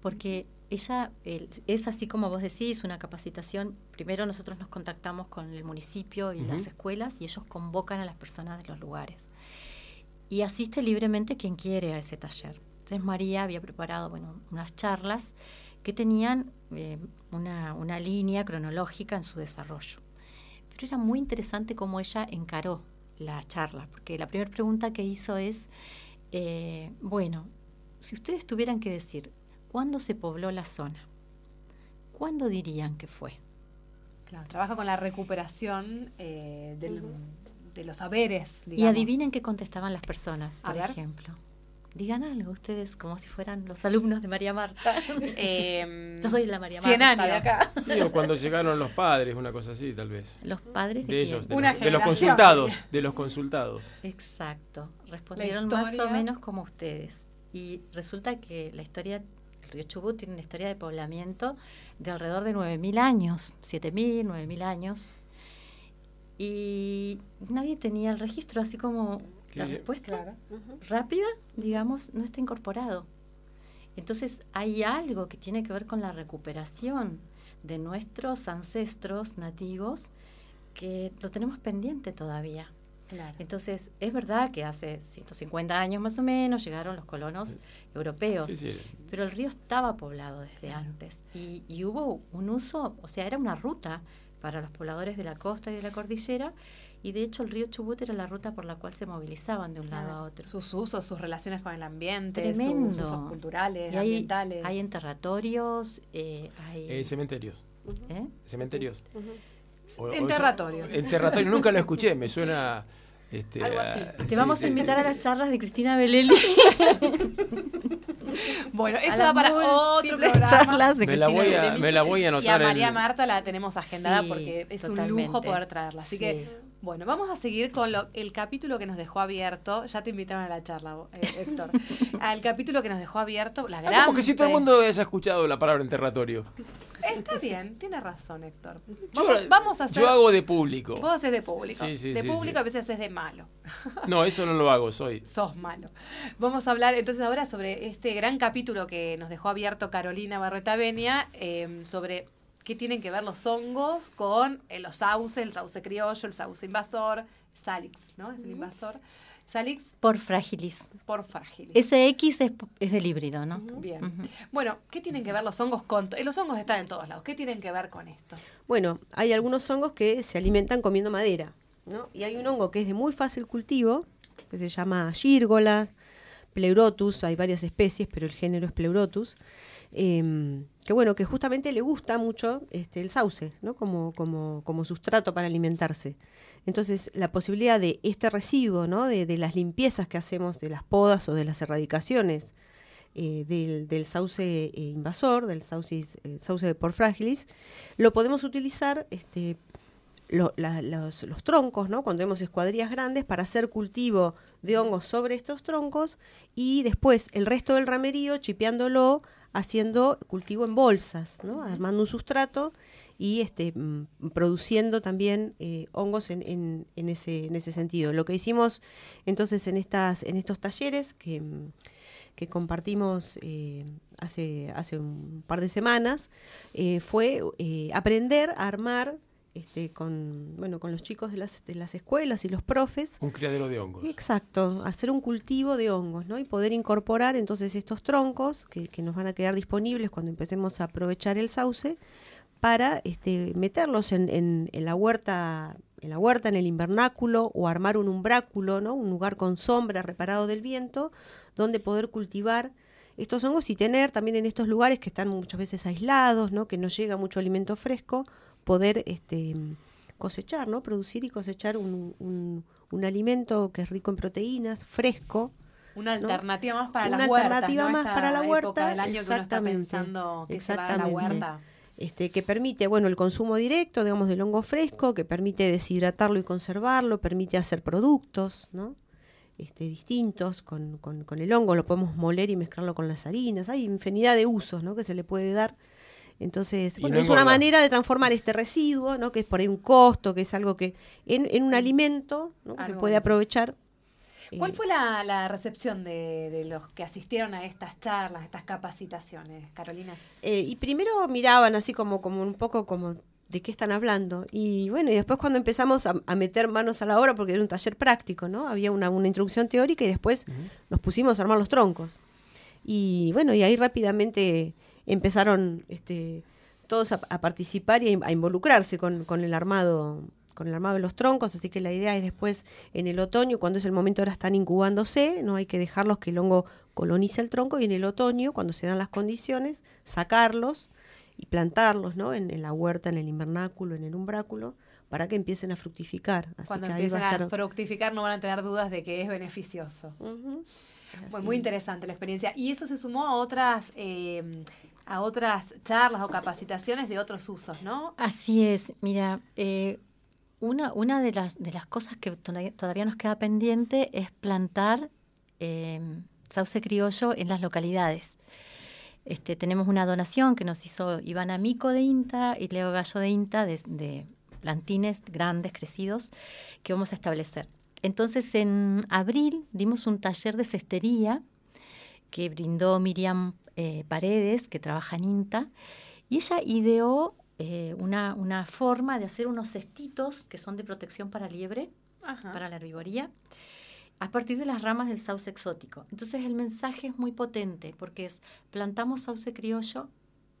porque ella el- es así como vos decís, una capacitación. Primero nosotros nos contactamos con el municipio y las escuelas y ellos convocan a las personas de los lugares. Y asiste libremente quien quiere a ese taller. Entonces María había preparado bueno, unas charlas que tenían eh, una, una línea cronológica en su desarrollo. Pero era muy interesante cómo ella encaró la charla, porque la primera pregunta que hizo es, eh, bueno, si ustedes tuvieran que decir, ¿cuándo se pobló la zona? ¿Cuándo dirían que fue? Claro, trabaja con la recuperación eh, del- de los saberes, Y adivinen qué contestaban las personas, A por ver. ejemplo. Digan algo ustedes como si fueran los alumnos de María Marta. Eh, Yo soy la María 100 Marta de años. acá. Sí, o cuando llegaron los padres, una cosa así, tal vez. Los padres de, De quién? ellos, de, Una los, de consultados, de los consultados. Exacto. Respondieron más o menos como ustedes. Y resulta que la historia, el río Chubut tiene una historia de poblamiento de alrededor de 9.000 años, 7.000, 9.000 años. Y nadie tenía el registro, así como Sí, la sí. respuesta rápida, digamos, no está incorporado. Entonces hay algo que tiene que ver con la recuperación de nuestros ancestros nativos que lo tenemos pendiente todavía. Claro. Entonces, es verdad que hace 150 años más o menos llegaron los colonos europeos, Sí, sí. pero el río estaba poblado desde antes y, y hubo un uso, o sea, era una ruta para los pobladores de la costa y de la cordillera y de hecho el río Chubut era la ruta por la cual se movilizaban de un lado a otro. Sus usos, sus relaciones con el ambiente, Tremendo. sus usos culturales, Y hay, ambientales. hay enterratorios, eh, hay... Eh, cementerios. ¿eh? Cementerios. O- o- Enterratorios. Enterratorios. Nunca lo escuché. Me suena. Este, Algo así. a- Te sí, vamos sí, a invitar sí, a las charlas de Cristina Beleli. Bueno, eso va para otro programa. charlas de Me la, Cristina voy a, Beleli. me la voy a Y a anotar. María Marta la tenemos agendada Sí, porque es un lujo poder traerla. Así Sí. que, bueno, vamos a seguir con lo- el capítulo que nos dejó abierto. Ya te invitaron a la charla, eh, Héctor. Al capítulo que nos dejó abierto, la Ah, gran. como que si todo el mundo haya escuchado la palabra enterratorio. Está bien, tiene razón, Héctor. Yo, Vamos, vamos a hacer. yo hago de público. Vos haces de público. Sí, sí, de sí, público a veces haces de malo. No, eso no lo hago, soy. Sos malo. Vamos a hablar entonces ahora sobre este gran capítulo que nos dejó abierto Carolina Barreta Benia, eh, sobre qué tienen que ver los hongos con eh, los sauces, el sauce criollo, el sauce invasor, Salix, ¿no? Es el invasor. Salix Por fragilis. por frágil. Ese X es, es del híbrido, ¿no? Bien. Bueno, ¿qué tienen que ver los hongos con... eh, Los hongos están en todos lados. ¿Qué tienen que ver con esto? Bueno, hay algunos hongos que se alimentan comiendo madera, ¿no? Y hay un hongo que es de muy fácil cultivo, que se llama gírgola, pleurotus, hay varias especies, pero el género es pleurotus, em, que bueno, que justamente le gusta mucho este, el sauce, ¿no? Como, como, como sustrato para alimentarse. Entonces, la posibilidad de este residuo, ¿no? De, de las limpiezas que hacemos, de las podas o de las erradicaciones, eh, del, del sauce eh, invasor, del sauce, sauce por fragilis, lo podemos utilizar este, lo- la- los, los troncos, ¿no? cuando vemos escuadrillas grandes, para hacer cultivo de hongos sobre estos troncos y después el resto del ramerío chipeándolo, haciendo cultivo en bolsas, ¿no? armando un sustrato y este, mm, produciendo también eh, hongos en, en- en ese, en ese sentido. Lo que hicimos entonces en, estas, en estos talleres que, mm, que compartimos eh, hace, hace un par de semanas eh, fue aprender a armar este, con, bueno, con los chicos de las, de las escuelas y los profes Un criadero de hongos. Exacto, hacer un cultivo de hongos, ¿no? Y poder incorporar entonces estos troncos que, que nos van a quedar disponibles cuando empecemos a aprovechar el sauce para este, meterlos en, en- en la huerta, en la huerta, en el invernáculo, o armar un umbráculo, ¿no? Un lugar con sombra reparado del viento, donde poder cultivar estos hongos y tener también en estos lugares que están muchas veces aislados, ¿no? Que no llega mucho alimento fresco, poder este cosechar, ¿no? Producir y cosechar un, un- un alimento que es rico en proteínas, fresco, Una ¿no? alternativa más para Una las huertas, alternativa ¿no? más Esta para la huerta, del año que uno está exactamente, pensando que se va a la huerta. este, que permite, bueno, el consumo directo, digamos, del hongo fresco, que permite deshidratarlo y conservarlo, permite hacer productos, ¿no? Este, distintos con, con- con el hongo, lo podemos moler y mezclarlo con las harinas, hay infinidad de usos, ¿no? Que se le puede dar. Entonces, bueno, no es una manera de transformar este residuo, ¿no? Que es por ahí un costo, que es algo que en, en un alimento, ¿no? Que se puede aprovechar. ¿Cuál Eh, fue la, la recepción de, de los que asistieron a estas charlas, estas capacitaciones, Carolina? Eh, y primero miraban así como, como un poco como de qué están hablando. Y bueno, y después cuando empezamos a, a meter manos a la obra, porque era un taller práctico, ¿no? Había una, una introducción teórica y después nos pusimos a armar los troncos. Y bueno, y ahí rápidamente empezaron este, todos a, a participar y a, involucrarse con, con el armado con el armado de los troncos, así que la idea es después en el otoño, cuando es el momento ahora están incubándose, no hay que dejarlos que el hongo colonice el tronco y en el otoño, cuando se dan las condiciones, sacarlos y plantarlos, ¿no? En, en la huerta, en el invernáculo, en el umbráculo, para que empiecen a fructificar. Así Cuando que empiecen a a fructificar no van a tener dudas de que es beneficioso. Ujú. Bueno, muy interesante la experiencia. Y eso se sumó a otras, eh, a otras charlas o capacitaciones de otros usos, ¿no? Así es, mira, eh, una, una de, las, de las cosas que todavía nos queda pendiente es plantar eh, sauce criollo en las localidades. Este, tenemos una donación que nos hizo Iván Amico de INTA y Leo Gallo de INTA de, de plantines grandes, crecidos, que vamos a establecer. Entonces, en abril dimos un taller de cestería que brindó Miriam eh, Paredes, que trabaja en INTA, y ella ideó eh, una, una forma de hacer unos cestitos que son de protección para liebre. Ajá. para la herbivoría a partir de las ramas del sauce exótico. Entonces el mensaje es muy potente porque es plantamos sauce criollo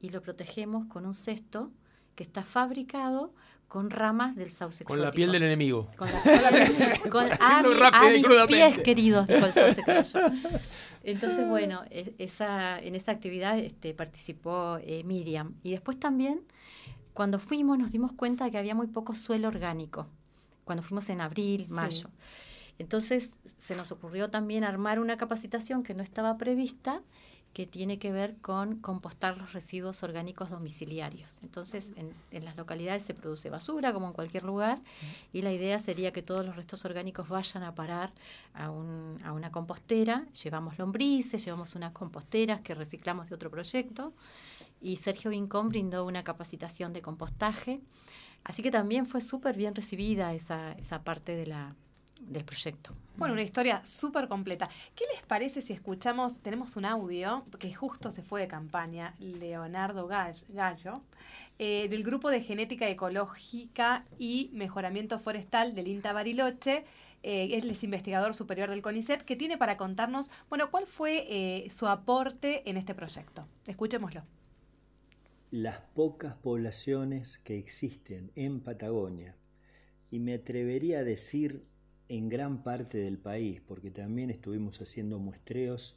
y lo protegemos con un cesto que está fabricado con ramas del sauce Con exótico. la piel del enemigo. Con la, con la- con- a, Haciendo mi- rápido a y mis crudamente. pies queridos, dijo el sauce criollo. Entonces, bueno, e- esa, en esa actividad este, participó eh, Miriam. Y después también, cuando fuimos, nos dimos cuenta de que había muy poco suelo orgánico. Cuando fuimos en abril, Sí. mayo. Entonces, se nos ocurrió también armar una capacitación que no estaba prevista, que tiene que ver con compostar los residuos orgánicos domiciliarios. Entonces, en, en las localidades se produce basura, como en cualquier lugar, y la idea sería que todos los restos orgánicos vayan a parar a, un- a una compostera. Llevamos lombrices, llevamos unas composteras que reciclamos de otro proyecto, y Sergio Vincom brindó una capacitación de compostaje. Así que también fue súper bien recibida esa, esa parte de la, del proyecto. Bueno, una historia súper completa. ¿Qué les parece si escuchamos, tenemos un audio que justo se fue de campaña, Leonardo Gall- Gallo, eh, del Grupo de Genética Ecológica y Mejoramiento Forestal del INTA Bariloche, eh, él es investigador superior del CONICET, que tiene para contarnos, bueno, cuál fue eh, su aporte en este proyecto. Escuchémoslo. las pocas poblaciones que existen en Patagonia y me atrevería a decir en gran parte del país, porque también estuvimos haciendo muestreos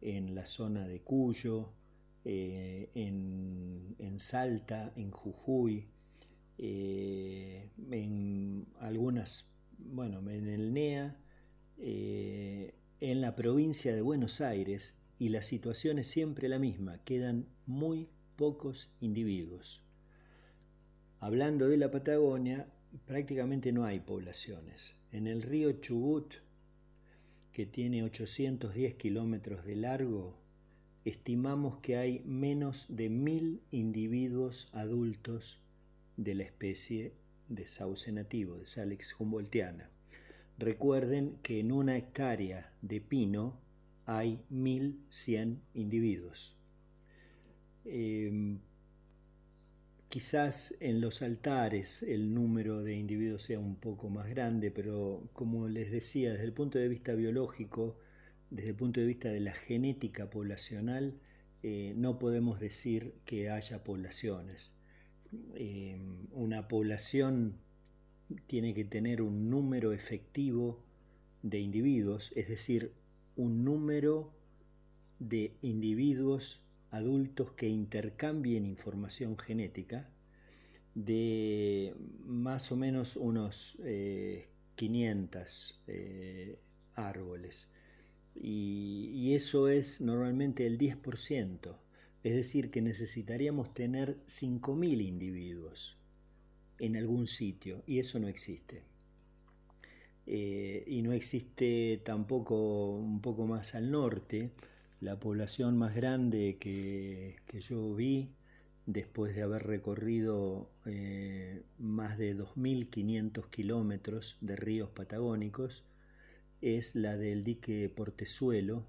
en la zona de Cuyo, eh, en, Salta, en Jujuy, eh, en algunas, bueno, en el NEA, eh, en la provincia de Buenos Aires, y la situación es siempre la misma, quedan muy pocos individuos. Hablando de la Patagonia, prácticamente no hay poblaciones. En el río Chubut, que tiene 810 kilómetros de largo, estimamos que hay menos de mil individuos adultos de la especie de sauce nativo, de Salix humboldtiana. Recuerden que en una hectárea de pino hay 1100 individuos. Eh, quizás en los altares el número de individuos sea un poco más grande, pero como les decía, desde el punto de vista biológico, desde el punto de vista de la genética poblacional, eh, no podemos decir que haya poblaciones. Eh, una población tiene que tener un número efectivo de individuos, es decir, un número de individuos adultos que intercambien información genética de más o menos unos eh, 500 eh, árboles. Y, y eso es normalmente el 10%. Es decir, que necesitaríamos tener 5.000 individuos en algún sitio y eso no existe. Eh, y no existe tampoco un poco más al norte. La población más grande que, que yo vi después de haber recorrido eh, más de 2.500 kilómetros de ríos patagónicos es la del dique Portezuelo,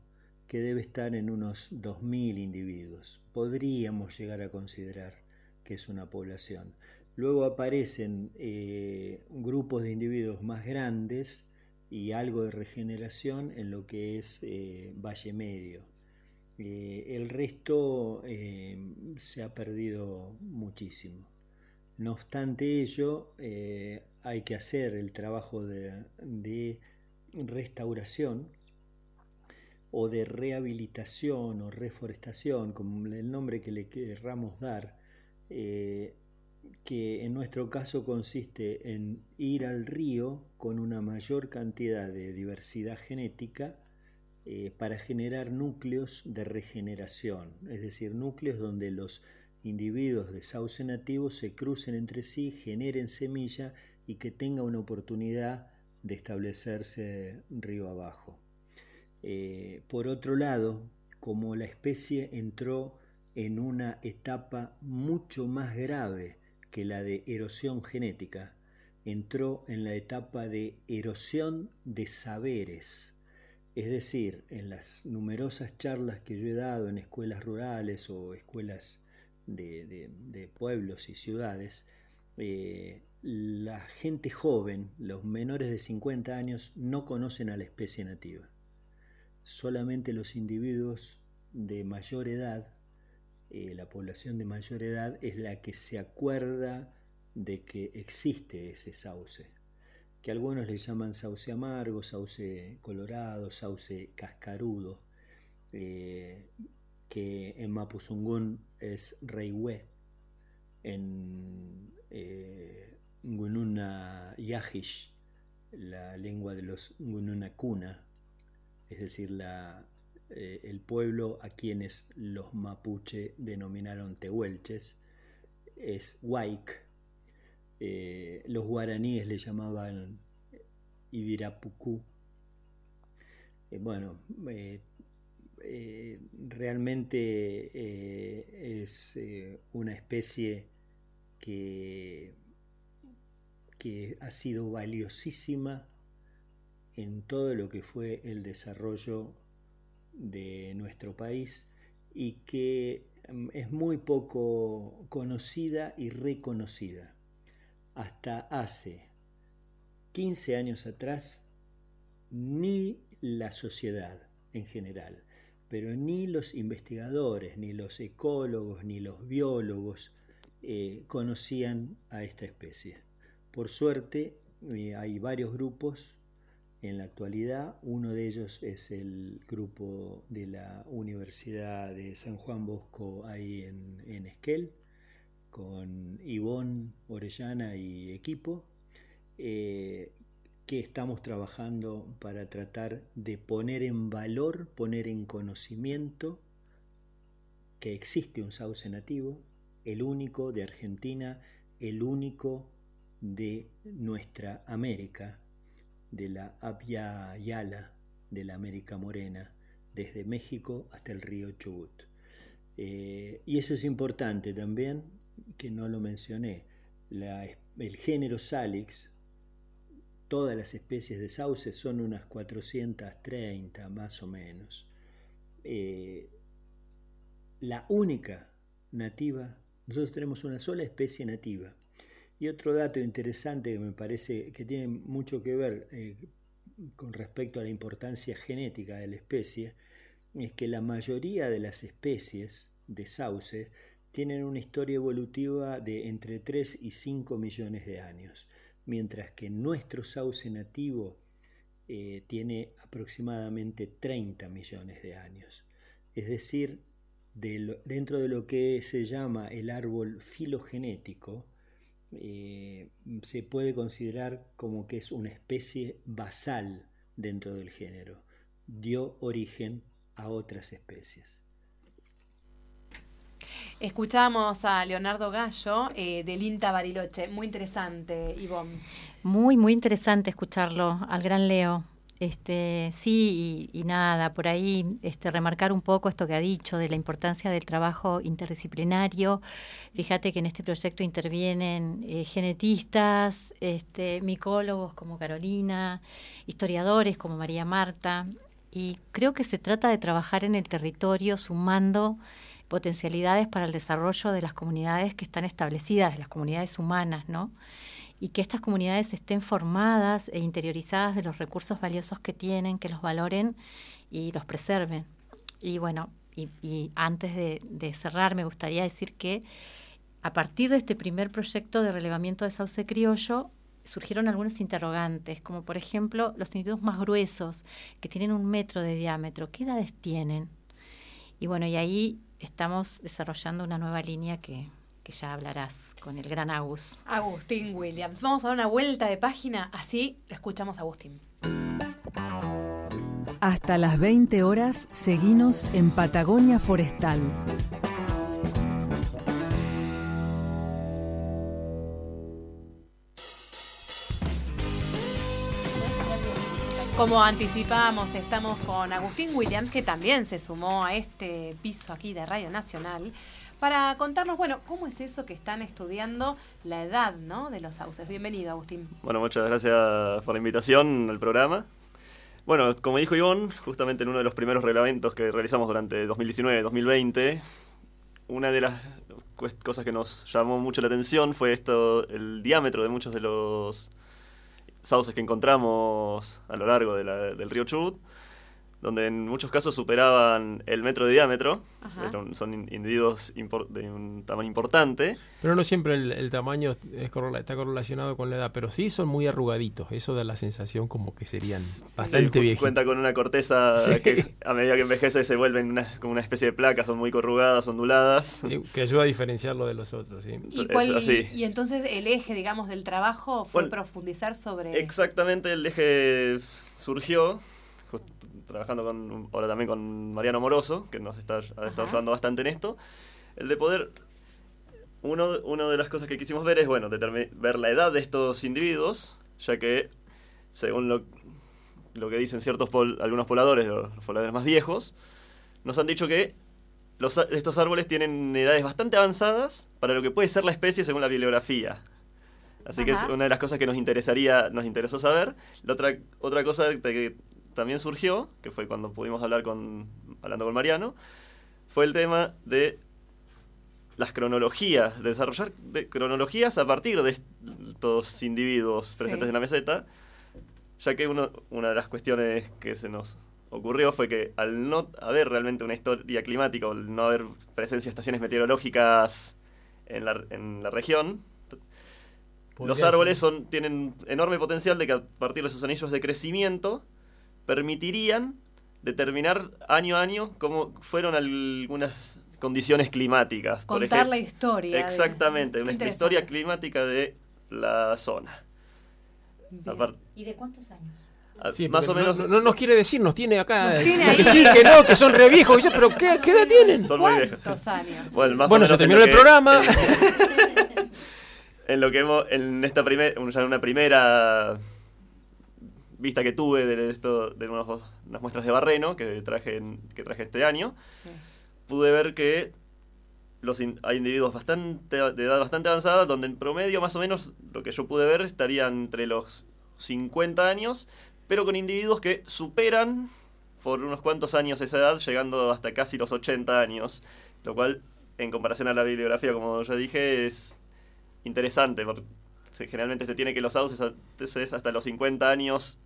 que debe estar en unos 2.000 individuos. Podríamos llegar a considerar que es una población. Luego aparecen eh, grupos de individuos más grandes y algo de regeneración en lo que es eh, Valle Medio. Eh, el resto eh, se ha perdido muchísimo. No obstante ello, eh, hay que hacer el trabajo de, de restauración o de rehabilitación o reforestación, como el nombre que le querramos dar, que en nuestro caso consiste en ir al río con una mayor cantidad de diversidad genética eh, para generar núcleos de regeneración, es decir, núcleos donde los individuos de sauce nativo se crucen entre sí, generen semilla y que tenga una oportunidad de establecerse río abajo. Eh, por otro lado, como la especie entró en una etapa mucho más grave que la de erosión genética, entró en la etapa de erosión de saberes. Es decir, en las numerosas charlas que yo he dado en escuelas rurales o escuelas de, pueblos y ciudades, eh, la gente joven, los menores de 50 años, no conocen a la especie nativa. Solamente los individuos de mayor edad, eh, la población de mayor edad, es la que se acuerda de que existe ese sauce, que algunos le llaman sauce amargo, sauce colorado, sauce cascarudo, eh, que en Mapuzungún es Reihue, en eh, Gununa Yahish, la lengua de los Gununa Kuna, es decir, la, eh, el pueblo a quienes los mapuche denominaron tehuelches, es Waik. Eh, los guaraníes le llamaban Ibirapucú. Eh, bueno, realmente es una especie que, que ha sido valiosísima en todo lo que fue el desarrollo de nuestro país y que mm, es muy poco conocida y reconocida. Hasta hace 15 años atrás, ni la sociedad en general, pero ni los investigadores, ni los ecólogos, ni los biólogos eh, conocían a esta especie. Por suerte, eh, hay varios grupos en la actualidad. Uno de ellos es el grupo de la Universidad de San Juan Bosco ahí en, Esquel, con Ivonne Orellana y equipo, eh, que estamos trabajando para tratar de poner en valor, poner en conocimiento que existe un sauce nativo, el único de Argentina, el único de nuestra América, de la Abya Yala de la América Morena, desde México hasta el río Chubut. Eh, y eso es importante también, que no lo mencioné, el género Salix, todas las especies de sauce son unas 430 más o menos. Eh, la única nativa, nosotros tenemos una sola especie nativa, y otro dato interesante que me parece que tiene mucho que ver eh, con respecto a la importancia genética de la especie, es que la mayoría de las especies de sauce tienen una historia evolutiva de entre 3 y 5 millones de años, mientras que nuestro sauce nativo eh, tiene aproximadamente 30 millones de años. Es decir, dentro de lo que se llama el árbol filogenético, eh, se puede considerar como que es una especie basal dentro del género. Dio origen a otras especies. Escuchamos a Leonardo Gallo eh, del INTA Bariloche. Muy interesante, Ivonne. Muy, muy interesante escucharlo al gran Leo. Este, sí, y, nada, por ahí este, remarcar un poco esto que ha dicho de la importancia del trabajo interdisciplinario. Fíjate que en este proyecto intervienen eh, genetistas, este, micólogos como Carolina, historiadores como María Marta, y creo que se trata de trabajar en el territorio sumando potencialidades para el desarrollo de las comunidades que están establecidas, de las comunidades humanas, ¿no? y que estas comunidades estén formadas e interiorizadas de los recursos valiosos que tienen, que los valoren y los preserven. Y bueno, y, antes de, cerrar, me gustaría decir que a partir de este primer proyecto de relevamiento de sauce criollo, surgieron algunos interrogantes, como por ejemplo los individuos más gruesos, que tienen un metro de diámetro, ¿qué edades tienen? Y bueno, y ahí estamos desarrollando una nueva línea que, que ya hablarás con el gran Agus. Agustín Williams. Vamos a dar una vuelta de página, así lo escuchamos a Agustín. Hasta las 20 horas, seguimos en Patagonia Forestal. Como anticipamos, estamos con Agustín Williams, que también se sumó a este piso aquí de Radio Nacional para contarnos, bueno, cómo es eso que están estudiando la edad ¿no? de los sauces. Bienvenido, Agustín. Bueno, muchas gracias por la invitación al programa. Bueno, como dijo Ivonne, justamente en uno de los primeros reglamentos que realizamos durante 2019-2020, una de las cosas que nos llamó mucho la atención fue esto, el diámetro de muchos de los sauces que encontramos a lo largo de la- del río Chubut, donde en muchos casos superaban el metro de diámetro. Eran- son in- individuos impor- de un tamaño importante. Pero no siempre el, el tamaño es correla- está correlacionado con la edad, pero sí son muy arrugaditos. Eso da la sensación como que serían bastante viejitos. Cuenta con una corteza Sí. que a medida que envejece se vuelven una, como una especie de placas, son muy corrugadas, onduladas. Eh, Que ayuda a diferearlo de los otros, sí. ¿Y, cuál- entonces el eje, digamos, del trabajo fue Bueno, profundizar sobre... Exactamente, el eje surgió trabajando con ahora también con Mariano Moroso, que nos está, ha estado Ajá. ayudando bastante en esto. El de poder. Uno, una de las cosas que quisimos ver es, bueno, ver la edad de estos individuos, ya que, según lo, lo que dicen ciertos pol- algunos pobladores, los, los pobladores más viejos, nos han dicho que los, estos árboles tienen edades bastante avanzadas para lo que puede ser la especie según la bibliografía. Así que es Ajá. una de las cosas que nos interesaría, nos interesó saber. La otra, otra cosa que también surgió, que fue cuando pudimos hablar con, hablando con Mariano, fue el tema de las cronologías, de desarrollar de- cronologías a partir de estos individuos presentes Sí. en la meseta, ya que uno, una de las cuestiones que se nos ocurrió fue que al no haber realmente una historia climática, o al no haber presencia de estaciones meteorológicas en la, en la región, los árboles son, tienen enorme potencial de que a partir de sus anillos de crecimiento permitirían determinar año a año cómo fueron algunas condiciones climáticas. por Contar ejemplo. la historia. Exactamente, una historia climática de la zona. ¿Y de cuántos años? a- Sí, más o menos No, no nos quiere decir, nos tiene acá. Nos tiene que sí, que no, que son re viejos. Dice, pero ¿qué, qué edad tienen? son muy viejos. ¿Cuántos años? Bueno, más o Bueno, se menos en terminó el que- programa. En, en lo que hemos, en esta primer, ya en una primera vista que tuve de esto, de unos- unas muestras de barreno que traje, en- que traje este año, Sí. pude ver que los in- hay individuos bastante de edad bastante avanzada donde en promedio más o menos lo que yo pude ver estarían entre los 50 años, pero con individuos que superan por unos cuantos años esa edad, llegando hasta casi los 80 años, lo cual en comparación a la bibliografía, como ya dije, es interesante, porque generalmente se tiene que los sauces hasta los 50 años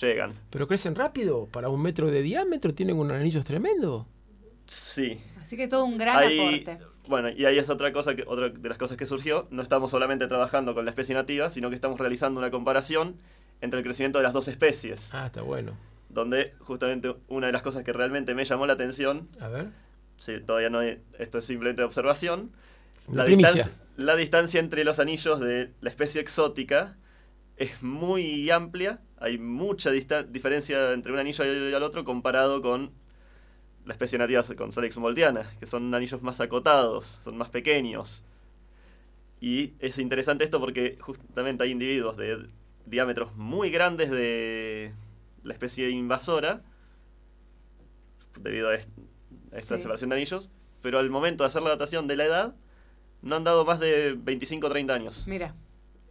llegan. Pero crecen rápido. Para un metro de diámetro tienen unos anillos tremendos. Sí, Así que todo un gran Ahí- aporte. Bueno, y ahí es otra cosa que otra de las cosas que surgió. No estamos solamente trabajando con la especie nativa, sino que estamos realizando una comparación entre el crecimiento de las dos especies. Ah, está bueno. Donde justamente una de las cosas que realmente me llamó la atención, A ver. sí, todavía no hay- esto es simplemente observación, la primicia. distancia, la distancia entre los anillos de la especie exótica es muy amplia. Hay mucha diferencia entre un anillo y el otro comparado con la especie nativa con Salix humboldtiana, que son anillos más acotados, son más pequeños. Y es interesante esto porque justamente hay individuos de diámetros muy grandes de la especie invasora, debido a, est- a esta Sí. separación de anillos, pero al momento de hacer la datación de la edad, no han dado más de 25 o 30 años, Mira,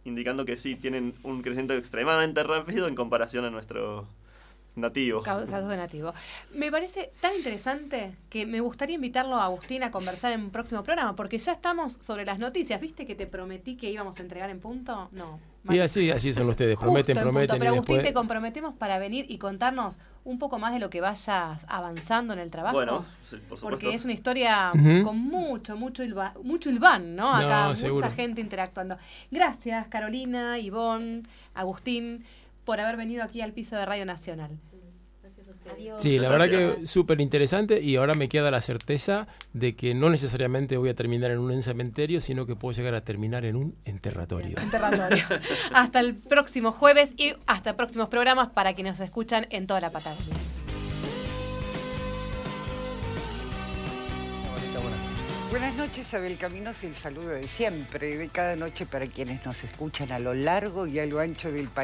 indicando que sí tienen un crecimiento extremadamente rápido en comparación a nuestro nativo. causas de nativo. Me parece tan interesante que me gustaría invitarlo a Agustín a conversar en un próximo programa, porque ya estamos sobre las noticias. ¿Viste que te prometí que íbamos a entregar en punto? No. Y así, así son ustedes. Justo Prometen, en punto. prometen. Pero Agustín, después... te comprometemos para venir y contarnos un poco más de lo que vayas avanzando en el trabajo. Bueno, sí, por supuesto. Porque es una historia con mucho, mucho, ilva- mucho Ilván, ¿no? Acá No, mucha seguro. gente interactuando. Gracias, Carolina, Ivonne, Agustín, por haber venido aquí al piso de Radio Nacional. Adiós. Sí, la verdad gracias. que súper interesante y ahora me queda la certeza de que no necesariamente voy a terminar en un cementerio, sino que puedo llegar a terminar en un enterratorio. Enterratorio. hasta el próximo jueves y hasta próximos programas para quienes nos escuchan en toda la Patagonia. Buenas noches, Abel Caminos, el saludo de siempre, de cada noche para quienes nos escuchan a lo largo y a lo ancho del país.